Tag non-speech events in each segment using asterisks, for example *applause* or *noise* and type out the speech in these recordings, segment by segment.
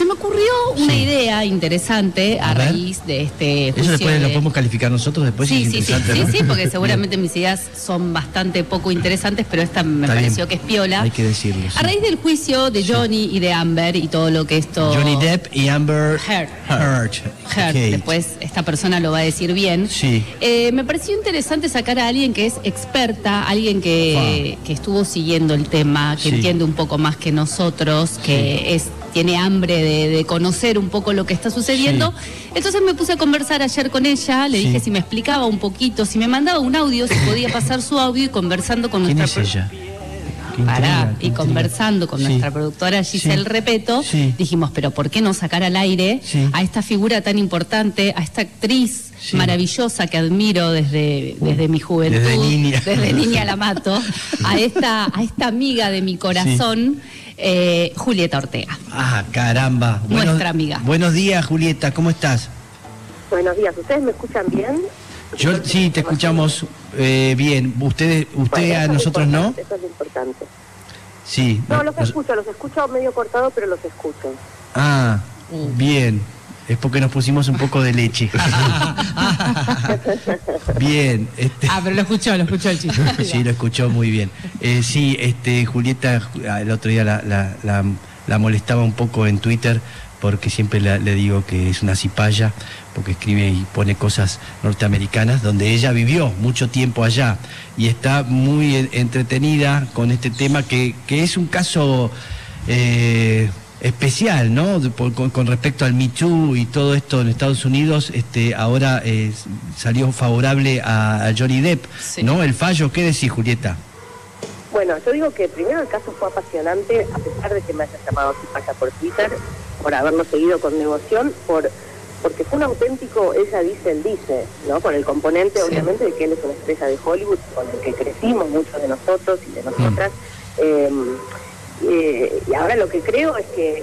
Se me ocurrió una Sí. idea interesante a, raíz de este Eso juicio después lo de- podemos calificar nosotros después. Sí, es sí, sí, interesante, sí, ¿no? sí, porque *laughs* seguramente mis ideas son bastante poco interesantes, pero esta me Está bien. pareció que es piola. Hay que decirlo. sí. A raíz del juicio de Johnny y de Amber y todo lo que esto... Johnny Depp y Amber Heard. Heard. Heard, después esta persona lo va a decir bien. Sí. Eh, me pareció interesante sacar a alguien que es experta, alguien que, que estuvo siguiendo el tema, que entiende un poco más que nosotros, que es tiene hambre de, de conocer un poco lo que está sucediendo. Entonces me puse a conversar ayer con ella, le Sí. dije si me explicaba un poquito, si me mandaba un audio, si podía *coughs* pasar su audio y conversando con ¿Quién nuestra es ella? Pará, y conversando con Sí. nuestra productora Giselle Sí. Repeto, Sí. dijimos, pero ¿por qué no sacar al aire a esta figura tan importante, a esta actriz maravillosa que admiro desde, desde mi juventud, Desde niña. desde niña la mato, *laughs* a esta, a esta amiga de mi corazón, eh, Julieta Ortega. Ah, caramba. Nuestra amiga. Buenos días, Julieta, ¿cómo estás? Buenos días, ¿ustedes me escuchan bien? Yo sí, te escuchamos eh, bien. Ustedes, usted Bueno, a es nosotros no. Eso es lo importante. Sí. No, los escucho, los escucho medio cortado, pero los escucho. Ah, bien. Es porque nos pusimos un poco de leche. *laughs* bien. Este, Ah, pero lo escuchó, lo escuchó el chico. *laughs* sí, lo escuchó muy bien. Eh, sí, este, Julieta, ah, el otro día la, la- la- la molestaba un poco en Twitter porque siempre la- le digo que es una cipaya, porque escribe y pone cosas norteamericanas, donde ella vivió mucho tiempo allá y está muy en- entretenida con este tema que, que es un caso eh, especial, ¿no? Por- con, con respecto al Me Too y todo esto en Estados Unidos, este, ahora eh, salió favorable a, a Johnny Depp, Sí. ¿no? El fallo, ¿qué decís, Julieta? Bueno, yo digo que primero el caso fue apasionante, a pesar de que me haya llamado Cipaya por Twitter, por haberlo seguido con devoción, por porque fue un auténtico, ella dice, él dice, ¿no? Con el componente, Sí. obviamente, de que él es una estrella de Hollywood, con el que crecimos muchos de nosotros y de nosotras. Eh, eh, y ahora lo que creo es que,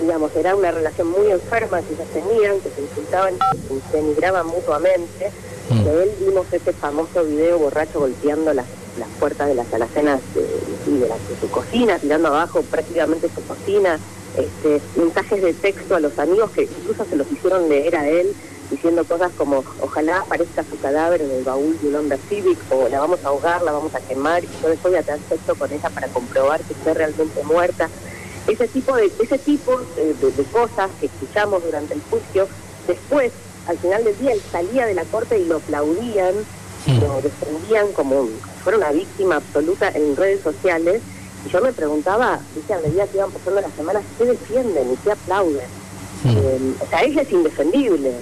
digamos, era una relación muy enferma que ellas tenían, que se insultaban, que se denigraban mutuamente. Mm. De él vimos ese famoso video borracho golpeando las, las puertas de las alacenas de, y de, la- de su cocina, tirando abajo prácticamente su cocina, este, mensajes de texto a los amigos que incluso se los hicieron leer a él, diciendo cosas como ojalá aparezca su cadáver en el baúl de un Honda Civic o la vamos a ahogar, la vamos a quemar y yo después voy a tener sexo con ella para comprobar que esté realmente muerta. Ese tipo de ese tipo de, de cosas que escuchamos durante el juicio, después, al final del día, él salía de la corte y lo aplaudían, lo defendían como fuera una víctima absoluta en redes sociales. Y yo me preguntaba, viste, a medida que iban pasando las semanas, ¿qué defienden y qué aplauden? Eh, o sea, ella es indefendible.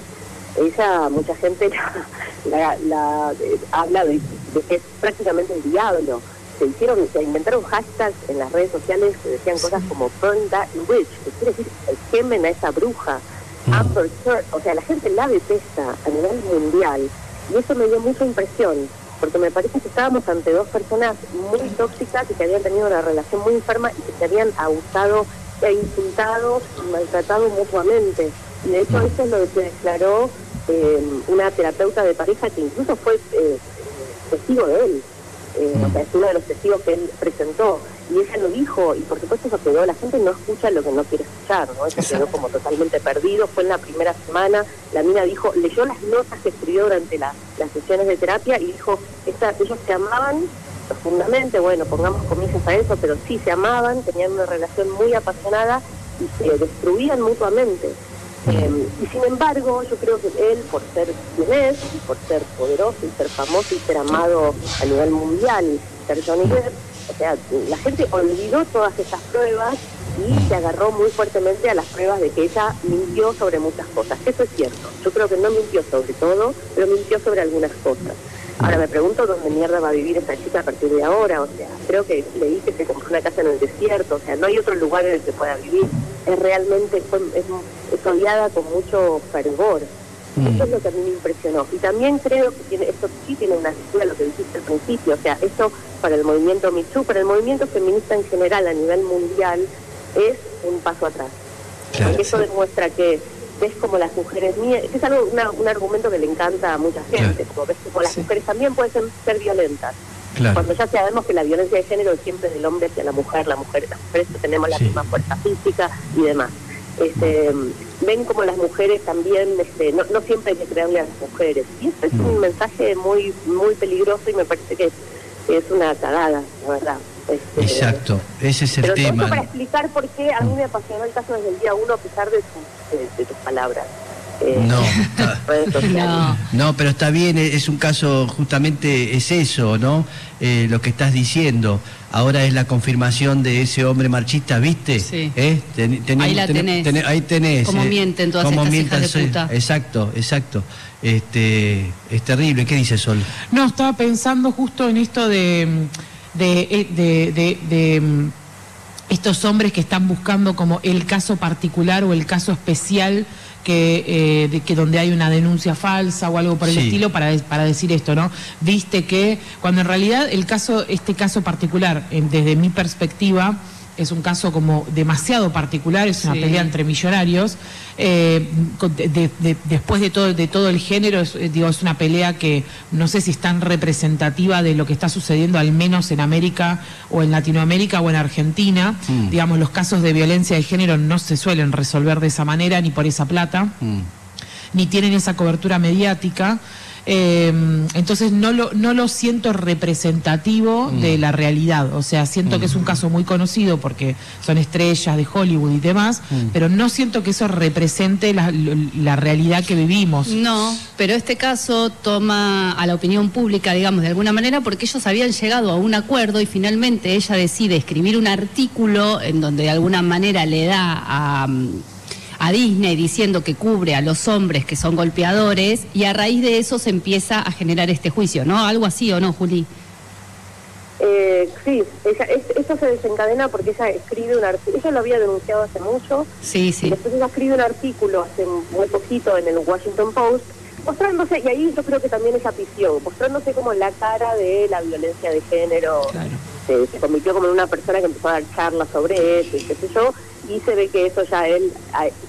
Ella, mucha gente *laughs* la, la- la, eh, habla de, de que es prácticamente el diablo. Se hicieron, se inventaron hashtags en las redes sociales que decían cosas como burn that witch, que quiere decir quemen a esa bruja. Mm. Amber Heard, o sea, la gente la detesta a nivel mundial y eso me dio mucha impresión porque me parece que estábamos ante dos personas muy tóxicas y que habían tenido una relación muy enferma y que se habían abusado e insultado y maltratado mutuamente. Y de hecho eso es lo que declaró eh, una terapeuta de pareja que incluso fue eh, testigo de él. Eh, o sea, es uno de los testigos que él presentó. Y ella lo dijo, y por supuesto eso quedó, la gente no escucha lo que no quiere escuchar, ¿no? Eso quedó como totalmente perdido, fue en la primera semana, la mina dijo, leyó las notas que escribió durante la- las sesiones de terapia y dijo, esta, ellos se amaban profundamente, bueno, pongamos comillas a eso, pero sí se amaban, tenían una relación muy apasionada y se destruían mutuamente. Eh, y sin embargo, yo creo que él, por ser quien y por ser poderoso y ser famoso y ser amado a nivel mundial, ser Johnny Depp, o sea, la gente olvidó todas esas pruebas y se agarró muy fuertemente a las pruebas de que ella mintió sobre muchas cosas. Eso es cierto. Yo creo que no mintió sobre todo, pero mintió sobre algunas cosas. Ahora me pregunto dónde mierda va a vivir esta chica a partir de ahora. O sea, creo que leí que se compró una casa en el desierto. O sea, no hay otro lugar en el que pueda vivir. Es realmente, es, es odiada con mucho fervor. Mm. Eso es lo que a mí me impresionó. Y también creo que tiene, esto sí tiene una lectura, lo que dijiste al principio. O sea, esto para el movimiento MeToo, para el movimiento feminista en general a nivel mundial, es un paso atrás. Claro, Porque eso sí. demuestra que ves como las mujeres mías, es algo, una- un argumento que le encanta a mucha gente, Claro. como ves como las Sí. mujeres también pueden ser, ser violentas. Claro. Cuando ya sabemos que la violencia de género es siempre del hombre hacia la mujer, la mujer, las mujeres tenemos la Sí. misma fuerza física y demás. Este, ven como las mujeres también, este, no, no siempre hay que creerle a las mujeres. Y esto es un mensaje muy muy peligroso y me parece que es, una cagada, la verdad. Este, Exacto, ese es el pero tema. para explicar por qué a mí me apasionó el caso desde el día uno a pesar de, de tus palabras. Eh, no, *laughs* no, pero está bien, es un caso, justamente es eso, ¿no? Eh, lo que estás diciendo. Ahora es la confirmación de ese hombre marchista, ¿viste? Sí. ¿Eh? ahí la tenés. ahí tenés. Cómo mienten todas estas hijas de puta. Exacto, exacto. Este, es terrible. ¿Qué dice Sol? No, estaba pensando justo en esto de, de, de, de mm, estos hombres que están buscando como el caso particular o el caso especial que, eh, de, que donde hay una denuncia falsa o algo por el estilo para, para decir esto, ¿no? Viste que cuando en realidad el caso, este caso particular, desde mi perspectiva, es un caso como demasiado particular, es una pelea entre millonarios. Eh, después de todo, de todo el género, es, eh, digo, es una pelea que no sé si es tan representativa de lo que está sucediendo, al menos en América o en Latinoamérica o en Argentina. Mm. Digamos, los casos de violencia de género no se suelen resolver de esa manera ni por esa plata, mm. ni tienen esa cobertura mediática. Em, entonces no lo, no lo siento representativo de mm. la realidad. O sea, siento que es un mm. caso muy conocido porque son estrellas de Hollywood y demás, mm. pero no siento que eso represente la, la, realidad que vivimos. No, pero este caso toma a la opinión pública, digamos, de alguna manera, porque ellos habían llegado a un acuerdo y finalmente ella decide escribir un artículo en donde de alguna manera le da a a Disney diciendo que cubre a los hombres que son golpeadores y a raíz de eso se empieza a generar este juicio, ¿no? Algo así o no, Juli. Eh, sí, esto se desencadena porque ella escribe un artículo, ella lo había denunciado hace mucho, sí, sí. Y después ella escribe un artículo hace muy poquito en el Washington Post, mostrándose, y ahí yo creo que también es afición, mostrándose como la cara de la violencia de género, claro. Se, se convirtió como en una persona que empezó a dar charlas sobre eso y qué sé yo, y se ve que eso ya él,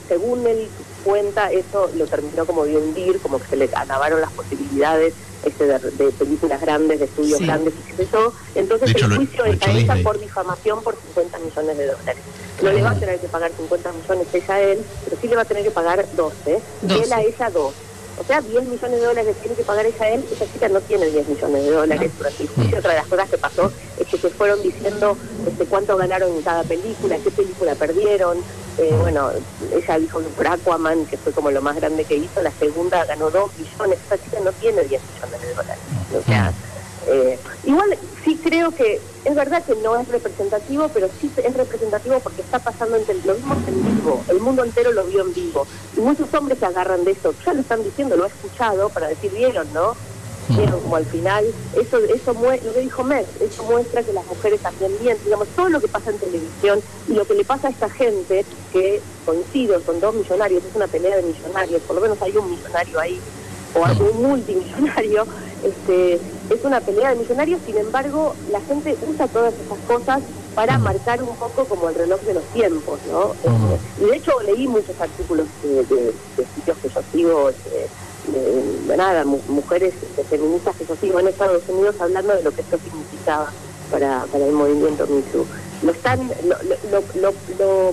según él cuenta, eso lo terminó como de hundir, como que se le acabaron las posibilidades este, de, películas grandes, de estudios grandes y qué sé yo. Entonces el juicio está hecha por difamación por 50 millones de dólares. No le va a tener que pagar 50 millones ella a él, pero sí le va a tener que pagar 12, 12. y él a ella 2. O sea, 10 millones de dólares tiene que pagar ella a él, esa chica no tiene 10 millones de dólares durante el juicio. Otra de las cosas que pasó es que se fueron diciendo este, cuánto ganaron en cada película, qué película perdieron. Eh, bueno, ella dijo que por Aquaman, que fue como lo más grande que hizo, la segunda ganó 2 millones, esa chica no tiene 10 millones de dólares. O sea, eh, igual sí creo que es verdad que no es representativo, pero sí es representativo porque está pasando entre lo vimos en vivo, el mundo entero lo vio en vivo. Y muchos hombres se agarran de eso, ya lo están diciendo, lo he escuchado para decir, vieron, ¿no? Vieron como al final, eso, eso lo que dijo Mer, eso muestra que las mujeres también bien, digamos, todo lo que pasa en televisión y lo que le pasa a esta gente que coincido, son dos millonarios, es una pelea de millonarios, por lo menos hay un millonario ahí, o algún multimillonario, *laughs* este, es una pelea de millonarios, sin embargo, la gente usa todas esas cosas para marcar un poco como el reloj de los tiempos, ¿no? Este, y de hecho leí muchos artículos de, sitios que yo sigo, este, de, nada, mujeres feministas que yo sigo en Estados Unidos hablando de lo que esto significaba para, para el movimiento MeToo. Lo están, lo, lo, lo,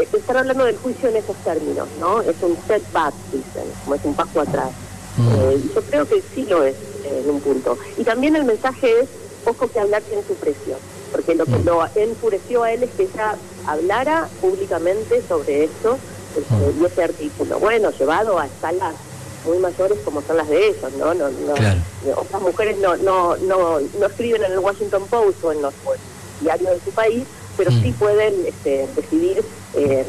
eh, están hablando del juicio en esos términos, ¿no? Es un setback, dicen, como es un paso atrás. Eh, yo creo que sí lo es en un punto. Y también el mensaje es, ojo que hablar tiene su precio, porque lo que lo enfureció a él es que ella hablara públicamente sobre esto este, y ese artículo. Bueno, llevado a escalas muy mayores como son las de ellos, ¿no? no, no Otras mujeres no, no, no, no escriben en el Washington Post o en los diarios de su país, pero sí pueden este, decidir, eh,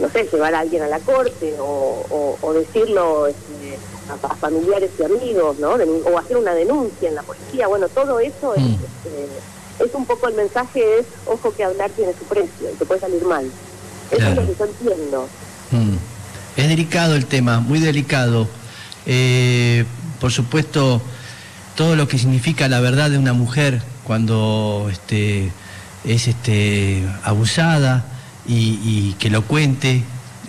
no sé, llevar a alguien a la corte o, o, decirlo este, a, familiares y amigos, ¿no? o hacer una denuncia en la policía. Bueno, todo eso es, mm. este, es un poco el mensaje es, ojo que hablar tiene su precio y te puede salir mal. Eso es lo que yo entiendo. Mm. Es delicado el tema, muy delicado. Eh, por supuesto, todo lo que significa la verdad de una mujer cuando este, es este, abusada y, que lo cuente,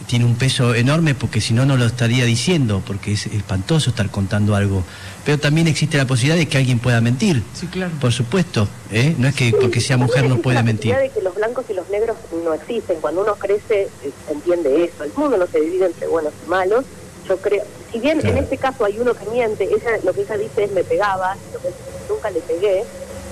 tiene un peso enorme porque si no, no lo estaría diciendo, porque es espantoso estar contando algo. Pero también existe la posibilidad de que alguien pueda mentir. Sí, claro. Por supuesto, ¿eh? no es que porque sea mujer no puede mentir. La de que los blancos y los negros no existen. Cuando uno crece, eh, se entiende eso. El mundo no se divide entre buenos y malos. Yo creo, si bien en este caso hay uno que miente, ella, lo que ella dice es me pegaba, lo que nunca le pegué,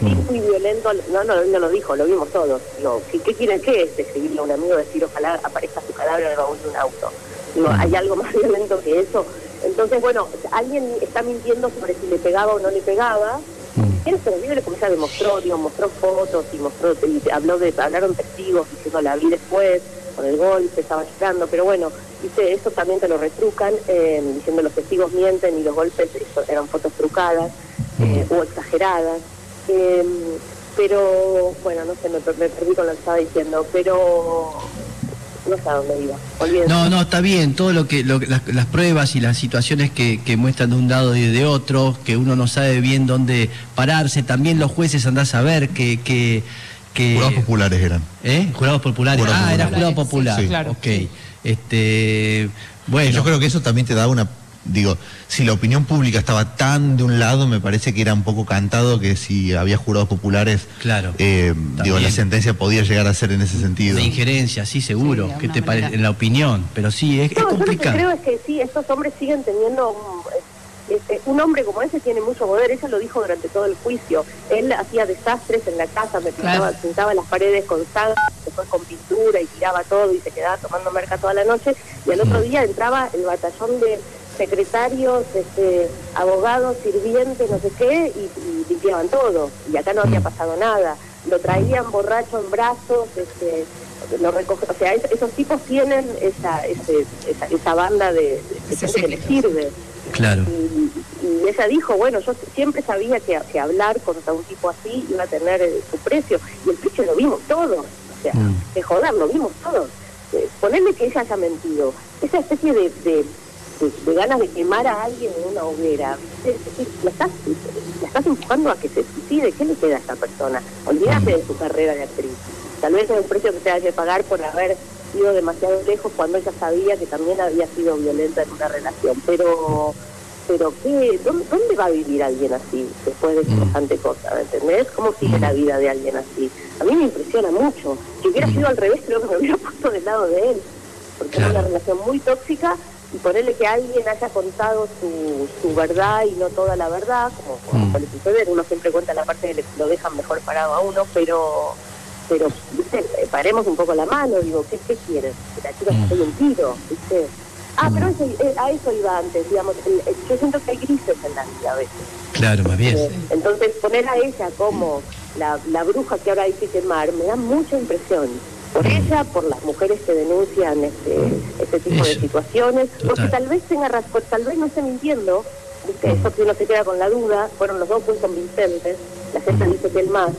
Mm. fui violento, no, no, no lo dijo, lo vimos todos. Digo, ¿qué, qué quieren qué es escribirle a un amigo decir ojalá aparezca su cadáver en el baúl de un auto? Mm. ¿hay algo *laughs* más violento que eso? Entonces, bueno, alguien está mintiendo sobre si le pegaba o no le pegaba. Mm. Es terrible como ella demostró, digo, mostró fotos y mostró, y habló de, hablaron testigos diciendo la vi después, con el golpe, estaba llorando, pero bueno, dice, eso también te lo retrucan, eh, diciendo los testigos mienten y los golpes eso, eran fotos trucadas eh, o exageradas. Eh, pero, bueno, no sé, me, per- me perdí con lo que estaba diciendo, pero no sé a dónde iba. Olvídense. No, no, está bien, todo lo que, lo que- las, las pruebas y las situaciones que, que muestran de un lado y de otro, que uno no sabe bien dónde pararse, también los jueces andás a ver que... que, que Jurados populares eran. ¿Eh? Jurados populares. Jurados ah, era jurado popular. Sí, claro, Ok. sí. Este, bueno. Yo creo que eso también te da una. Digo, si la opinión pública estaba tan de un lado, me parece que era un poco cantado que si había jurados populares, Claro, eh, digo, la sentencia podía llegar a ser en ese sentido. de injerencia, sí, seguro. Sí, de ¿Qué alguna te parece? En la opinión, pero sí, es, es No, yo lo que complicado. creo es que sí, estos hombres siguen teniendo un, este, un hombre como ese tiene mucho poder, ella lo dijo durante todo el juicio, él hacía desastres en la casa, me pintaba, Claro. pintaba las paredes con sangre, después con pintura y tiraba todo y se quedaba tomando merca toda la noche y al otro Mm. día entraba el batallón de secretarios, este, abogados, sirvientes, no sé qué, y, y limpiaban todo. Y acá no había Mm. pasado nada. Lo traían borracho en brazos, este, lo recoge, o sea, es- esos tipos tienen esa, ese- esa, esa banda de, que les sirve. Claro. Y, y ella dijo, bueno, yo siempre sabía que, que hablar contra un tipo así iba a tener eh, su precio. Y el precio lo vimos todos. O sea, Mm. de joder, lo vimos todos. Eh, ponerle que ella haya mentido. Esa especie de, de, de- de ganas de quemar a alguien en una hoguera. La estás, la estás empujando a que se suicide. ¿Qué le queda a esa persona? Olvídate de su carrera de actriz. Tal vez es un precio que se haya que pagar por haber ido demasiado lejos cuando ella sabía que también había sido violenta en una relación. Pero, pero ¿qué? ¿Dónde, dónde va a vivir alguien así después de semejante cosa? ¿me ¿Entendés? ¿Cómo sigue la vida de alguien así? A mí me impresiona mucho. Si hubiera sido al revés, creo que me hubiera *laughs* puesto del lado de él. Porque Claro. es una relación muy tóxica y ponerle que alguien haya contado su, su verdad y no toda la verdad, como, como Mm. suele suceder, uno siempre cuenta la parte que le- lo dejan mejor parado a uno, pero pero ¿viste? Eh, paremos un poco la mano, digo, ¿qué, qué quieren? Que la chica Mm. se pegue un tiro, ¿viste? Ah, pero eso, eh, a eso iba antes, digamos, yo siento que hay grises en la vida a veces. Claro, más bien. Eh, Entonces, poner a ella como la, la bruja que ahora hay que quemar me da mucha impresión. Por ella, por las mujeres que denuncian este, este tipo de situaciones, porque Total. tal vez tenga razón, tal vez no esté mintiendo, ¿viste? Eso que uno se queda con la duda, fueron los dos muy convincentes, la gente dice que él más.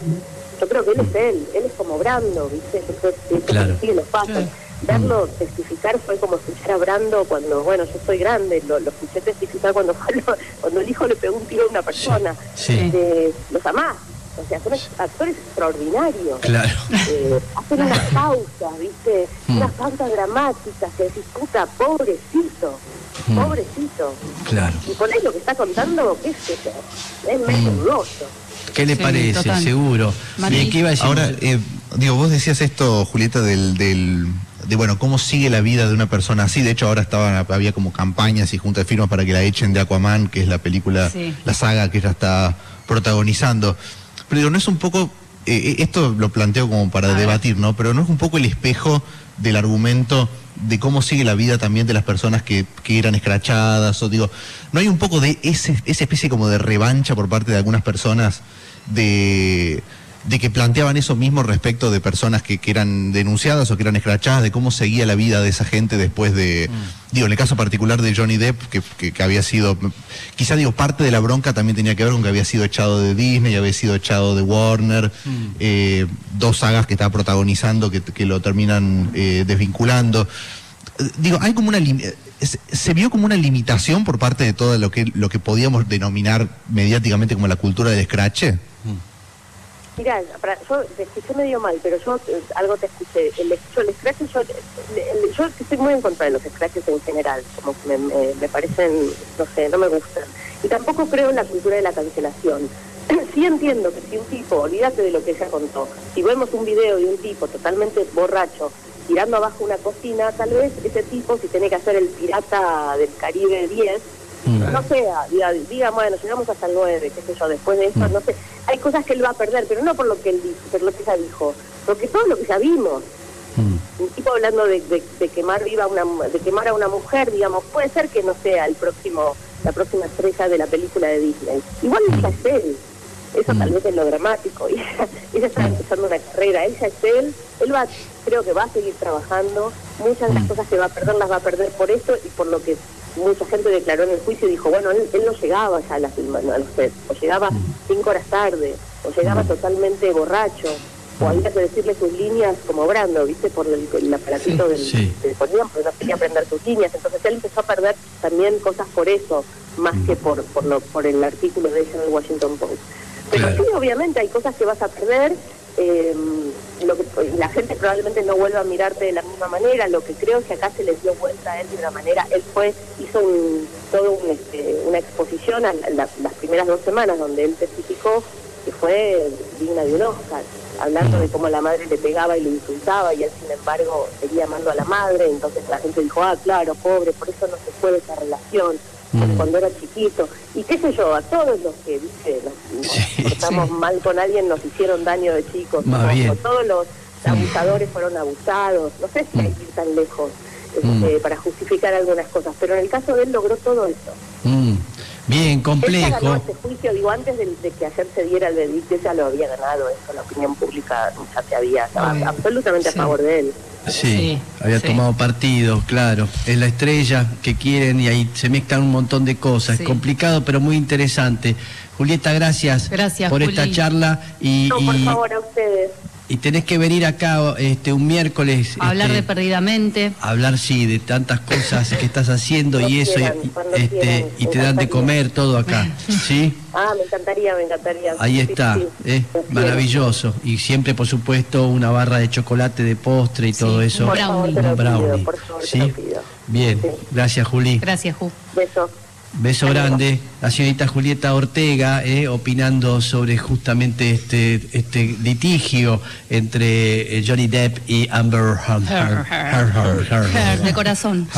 Yo creo que él es él, él es como Brando, ¿viste? Yo creo que Claro. que los pasos. Claro. Verlo testificar fue como escuchar a Brando cuando, bueno, yo soy grande, lo, lo escuché testificar cuando, cuando el hijo le pegó un tiro a una persona. Sí. Este, los amás. O sea, son actores extraordinarios. Claro. Eh, hacen unas pausas, ¿viste? Mm. Unas pausas dramáticas que decís, puta, pobrecito, Mm. pobrecito. Clar Y por ahí lo que está contando, qué sé yo, es medio Mm. dudoso. ¿Qué le Sí, parece? total. Seguro. ¿qué iba a decir? Ahora, eh, digo, vos decías esto, Julieta, del, del, de bueno, cómo sigue la vida de una persona así. De hecho, ahora estaban, había como campañas y juntas de firmas para que la echen de Aquaman, que es la película, Sí. la saga que ella está protagonizando. Pero digo, no es un poco, eh, eh, esto lo planteo como para debatir, ¿no? Pero no es un poco el espejo del argumento de cómo sigue la vida también de las personas que, que eran escrachadas, o digo, ¿no hay un poco de ese, esa especie como de revancha por parte de algunas personas de, de que planteaban eso mismo respecto de personas que, que eran denunciadas o que eran escrachadas, de cómo seguía la vida de esa gente después de, digo, en el caso particular de Johnny Depp, que, que- que había sido, quizá digo, parte de la bronca también tenía que ver con que había sido echado de Disney, había sido echado de Warner, eh, dos sagas que estaba protagonizando que, que lo terminan eh, desvinculando. Digo, hay como una eh, se, se vio como una limitación por parte de todo lo que lo que podíamos denominar mediáticamente como la cultura del escrache. Mirá, para- yo te escuché medio mal, pero yo eh, algo te escuché. El, yo, el scratch, yo, estoy muy en contra de los scratches en general, como que me, me- me parecen, no sé, no me gustan. Y tampoco creo en la cultura de la cancelación. *clears throat* Sí entiendo que si un tipo, olvídate de lo que ella contó, si vemos un video de un tipo totalmente borracho tirando abajo una cocina, tal vez ese tipo, si tiene que hacer el pirata del Caribe 10, Mm. no sea, diga, diga, bueno, llegamos hasta el 9, qué sé yo, después de eso, Mm. no sé, hay cosas que él va a perder, pero no por lo que él dijo, por lo que ella dijo, porque todo lo que ya vimos, Mm. un tipo hablando de, de- de quemar viva una de quemar a una mujer digamos puede ser que no sea el próximo la próxima estrella de la película de Disney. Igual ella es él. Eso tal vez es lo dramático. *laughs* Y ella, ella está empezando una carrera. Ella es él. Él va creo que va a seguir trabajando. Muchas de las cosas que va a perder las va a perder por esto y por lo que mucha gente declaró en el juicio y dijo bueno él, él no llegaba ya a las a los sets o llegaba cinco horas tarde o llegaba totalmente borracho o había que decirle sus líneas como Brando, ¿viste? Por el, el aparatito del, sí. del ponían, porque no quería aprender sus líneas. Entonces él empezó a perder también cosas por eso, más que por por, lo, por el artículo de ella en el Washington Post. Pero Claro. sí, obviamente, hay cosas que vas a perder. eh, lo que, la gente probablemente no vuelva a mirarte de la misma manera. Lo que creo es que acá se les dio vuelta a él de una manera. Él fue hizo un, todo un, este, una exposición a la- las primeras dos semanas donde él testificó que fue digna de un Oscar, hablando de cómo la madre le pegaba y le insultaba y él sin embargo seguía amando a la madre, entonces la gente dijo, ah, claro, pobre, por eso no se puede esa relación, Mm. cuando era chiquito, y qué sé yo, a todos los que, viste, nos, nos Sí, portamos mal con alguien, nos hicieron daño de chicos, Más bien. todos los abusadores fueron abusados, no sé si hay que ir tan lejos este, para justificar algunas cosas, pero en el caso de él logró todo eso. Bien, ganó complejo. este juicio, digo, antes de, de que ayer se diera el veredicto, ya lo había ganado eso, la opinión pública ya se había, estaba absolutamente a favor de él. Sí, Sí, había sí. tomado partido, claro. Es la estrella que quieren y ahí se mezclan un montón de cosas. Sí. Es complicado, pero muy interesante. Julieta, gracias, Gracias, por Juli. esta charla y, No, por y- favor, a ustedes. Y tenés que venir acá este un miércoles Hablar este, de perdidamente. hablar sí de tantas cosas que estás haciendo y eso y- quieran, y, cuando este quieran, y te dan de comer todo acá, *laughs* ¿sí? Ah, me encantaría, me encantaría. Ahí Sí, está, sí, ¿eh? maravilloso. Y siempre, por supuesto, una barra de chocolate de postre y todo eso. un Por favor, te lo Un brownie. pido, por favor, ¿sí? te lo pido. Bien, Sí. gracias Juli. Gracias, Ju. Besos. Beso grande. La señorita Julieta Ortega, eh, opinando sobre justamente este, este litigio entre eh, Johnny Depp y Amber Heard. Heard, Heard. Heard, de corazón.